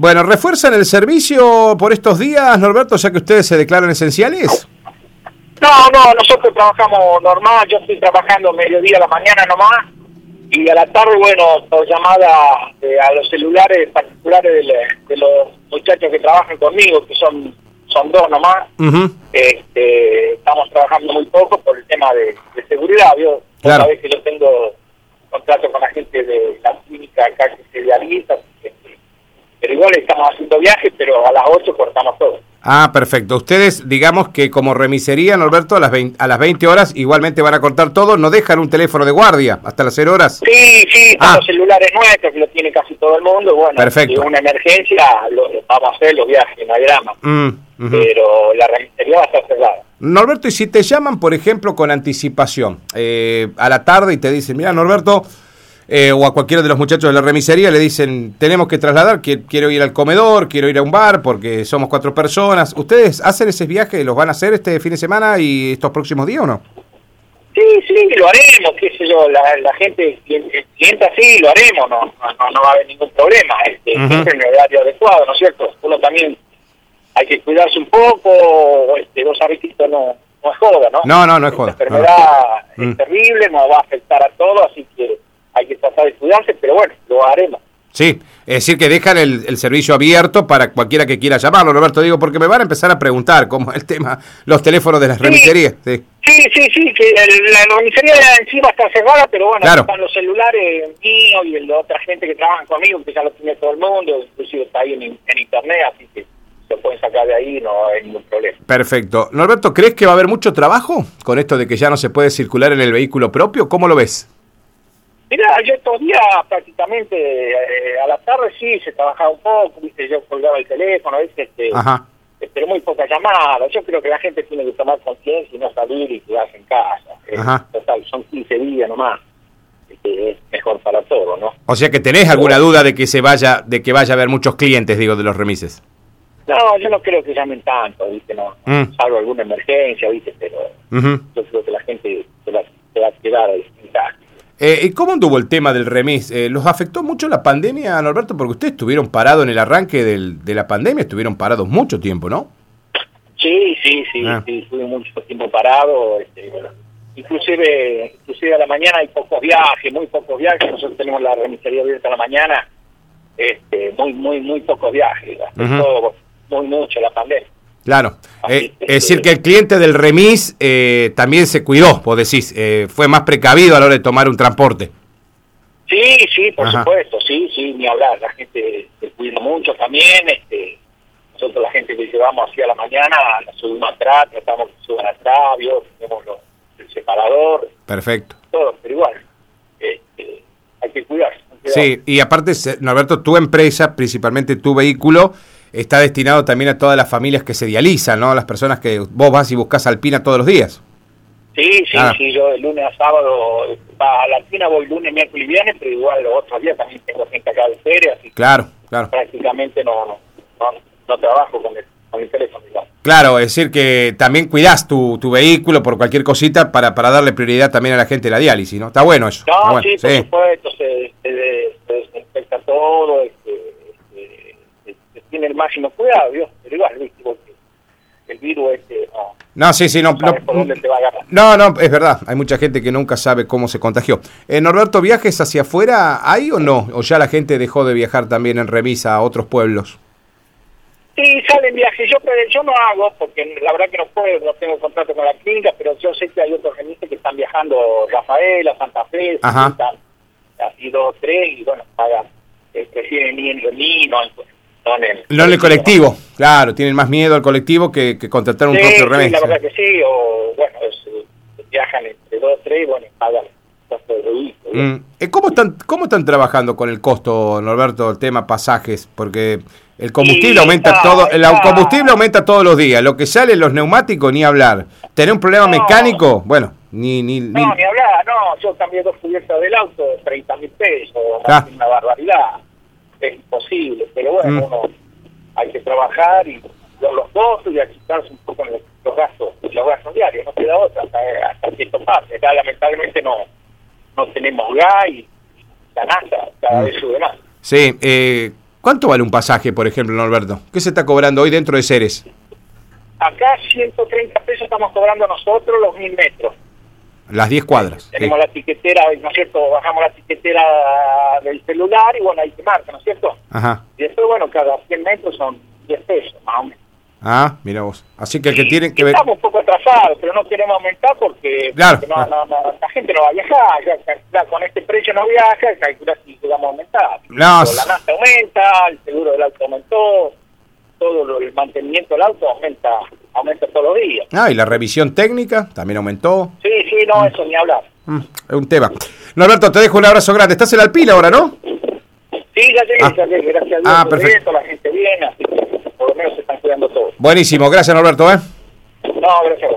Bueno, ¿refuerzan el servicio por estos días, Norberto, ya que ustedes se declaran esenciales? No, no, nosotros trabajamos normal, yo estoy trabajando mediodía a la mañana nomás, y a la tarde, bueno, por llamada eh, a los celulares particulares de, le- de los muchachos que trabajan conmigo, que son son dos nomás, este, estamos trabajando muy poco por el tema de, de seguridad, ¿vio? Claro. Sabés que yo tengo contrato con la gente de la clínica acá que se realiza, pero igual estamos haciendo viajes, pero a las 8 cortamos todo. Ah, perfecto. Ustedes, digamos que como remisería, Norberto, a las 20, a las 20 horas igualmente van a cortar todo, no dejan un teléfono de guardia hasta las 0 horas. Sí, sí, Ah. los celulares nuestros que lo tiene casi todo el mundo. Bueno, Perfecto. si es una emergencia, lo, vamos a hacer los viajes, no hay drama. Mm. Pero la remisería va a estar cerrada. Norberto, y si te llaman, por ejemplo, con anticipación, eh, a la tarde y te dicen, mira, Norberto, eh, o a cualquiera de los muchachos de la remisería le dicen, tenemos que trasladar, que quiero ir al comedor, quiero ir a un bar, porque somos cuatro personas. ¿Ustedes hacen ese viaje? ¿Los van a hacer este fin de semana y estos próximos días o no? Sí, sí, lo haremos, qué sé yo, la, la gente, el cliente así, lo haremos, no, no, no, va a haber ningún problema, este, Ujú. siempre en el horario adecuado, ¿no es cierto? Uno también hay que cuidarse un poco, este, vos sabés que esto no, no es joda, ¿no? No, no, no es joda, La enfermedad no. Mm. es terrible, nos va a afectar a todos, así que hay que tratar de cuidarse, pero bueno, lo haremos. Sí, es decir, que dejan el, el servicio abierto para cualquiera que quiera llamarlo, Roberto, digo, porque me van a empezar a preguntar cómo es el tema, los teléfonos de las Sí. remiserías. Sí. Sí, sí, sí, que el- la comisaría encima está cerrada, pero bueno, Claro. están los celulares míos y el de otra gente que trabaja conmigo, que ya lo tiene todo el mundo, inclusive está ahí en, en internet, así que se pueden sacar de ahí, no hay ningún problema. Perfecto. Norberto, ¿crees que va a haber mucho trabajo con esto de que ya no se puede circular en el vehículo propio? ¿Cómo lo ves? Mira, yo estos días prácticamente eh, a la tarde sí se trabajaba un poco, viste, yo colgaba el teléfono, ¿viste? Este, Ajá. eh, pero muy pocas llamadas. Yo creo que la gente tiene que tomar conciencia y no salir y quedarse en casa. Eh, total, son 15 días nomás. Este, es mejor para todo, ¿no? O sea que tenés alguna duda de que se vaya, de que vaya a haber muchos clientes, digo, de los remises. No, yo no creo que llamen tanto, ¿viste? No, Mm. salvo alguna emergencia, ¿viste? Pero Ujú. yo creo que la gente se va, se va a quedar en casa. Eh, ¿Y cómo anduvo el tema del remis? Eh, ¿Los afectó mucho la pandemia, Norberto? Porque ustedes estuvieron parados en el arranque del- de la pandemia, estuvieron parados mucho tiempo, ¿no? Sí, sí, sí, Ah. sí, estuve mucho tiempo parado, este, inclusive, inclusive a la mañana hay pocos viajes, muy pocos viajes, nosotros tenemos la remisería abierta a la mañana, este, muy, muy, muy pocos viajes, afectó muy mucho la pandemia. Claro. Eh, es decir, que el cliente del remis eh, también se cuidó, vos decís, eh, fue más precavido a la hora de tomar un transporte. Sí, sí, por Ajá. supuesto, sí, sí, ni hablar, la gente se cuida mucho también, este, nosotros la gente que llevamos así a la mañana, la subimos atrás, tratamos que suban atrás, ¿vio? tenemos los- el separador, Perfecto. todo, pero igual, este, hay que cuidarse. hay que Sí, y aparte, Norberto, tu empresa, principalmente tu vehículo, está destinado también a todas las familias que se dializan, ¿no? Las personas que vos vas y buscas alpina todos los días. Sí, sí, Ah. sí, yo de lunes a sábado, a la Alpina voy lunes, miércoles y viernes, pero igual los otros días también tengo gente acá de feria, así que Claro, claro. prácticamente no, no, no, no trabajo con el, con el teléfono, digamos. Claro, es decir que también cuidás tu, tu vehículo por cualquier cosita para, para darle prioridad también a la gente de la diálisis, ¿no? Está bueno eso. No, bueno, sí, por supuesto, se, se, se desinfecta todo, este, este, se, se tiene el máximo cuidado, Dios, pero igual, viste, porque el virus este, no, No, sí, sí, no, no no, dónde te va a agarrar. no, no, es verdad. Hay mucha gente que nunca sabe cómo se contagió. Eh, Norberto, ¿viajes hacia afuera hay o no? ¿O ya la gente dejó de viajar también en remisa a otros pueblos? Sí, salen viajes. Yo, yo no hago, porque la verdad que no puedo, no tengo contrato con la clínica, pero yo sé que hay otros remistas que están viajando Rafaela, Santa Fe, Ajá. están así dos, tres, y bueno, pagan, eh, prefieren ir en mí, no, en- no en el, No en el colectivo, claro, tienen más miedo al colectivo que, que contratar un Sí, propio sí, remis. la verdad que sí, o bueno, es, eh, viajan entre dos, tres, y bueno, pagan. Mm. Eh, ¿Cómo están, ¿Cómo están trabajando con el costo, Norberto, el tema pasajes? Porque el combustible aumenta está- todo, el está- combustible aumenta todos los días. Lo que sale los neumáticos, ni hablar. Tener un problema No. mecánico, bueno, ni... ni, ni- No, ni hablar, no, yo cambié dos cubiertas del auto, 30 mil pesos, Ah. una barbaridad, es imposible, pero bueno, Mm. uno hay que trabajar y ver los costos y achicarse un poco en los, los gastos, los gastos diarios, no queda otra, hasta, hasta que esto pase, acá lamentablemente no, no tenemos gas y la NASA cada Mm. vez sube más. Sí, eh, ¿Cuánto vale un pasaje, por ejemplo, Norberto? ¿Qué se está cobrando hoy dentro de Ceres? Acá 130 pesos estamos cobrando nosotros los mil metros. Las 10 cuadras. Tenemos la tiquetera, ¿no es cierto? Bajamos la tiquetera del celular y bueno, ahí se marca, ¿no es cierto? Ajá. Y después, bueno, cada 100 metros son 10 pesos, más o menos. Ah, mira vos. Así que el que Y- tiene que ver... Estamos un poco atrasados, pero no queremos aumentar porque, Claro, porque no, claro. no, no, la gente no va a viajar. Ya, con este precio no viaja, calcula si vamos a aumentar. La nafta aumenta, el seguro del auto aumentó, todo lo- el mantenimiento del auto aumenta aumenta todos los días. Ah, y la revisión técnica también aumentó. Sí, sí, no, eso ni hablar. Mm, es un tema. Norberto, te dejo un abrazo grande. Estás en la Alpila ahora, ¿no? Sí, ya llegué, Ah. ya llegué, gracias a Dios. Ah, perfecto. esto, la gente viene, así que por lo menos se están cuidando todos. Buenísimo. Gracias, Norberto. ¿eh? No, gracias.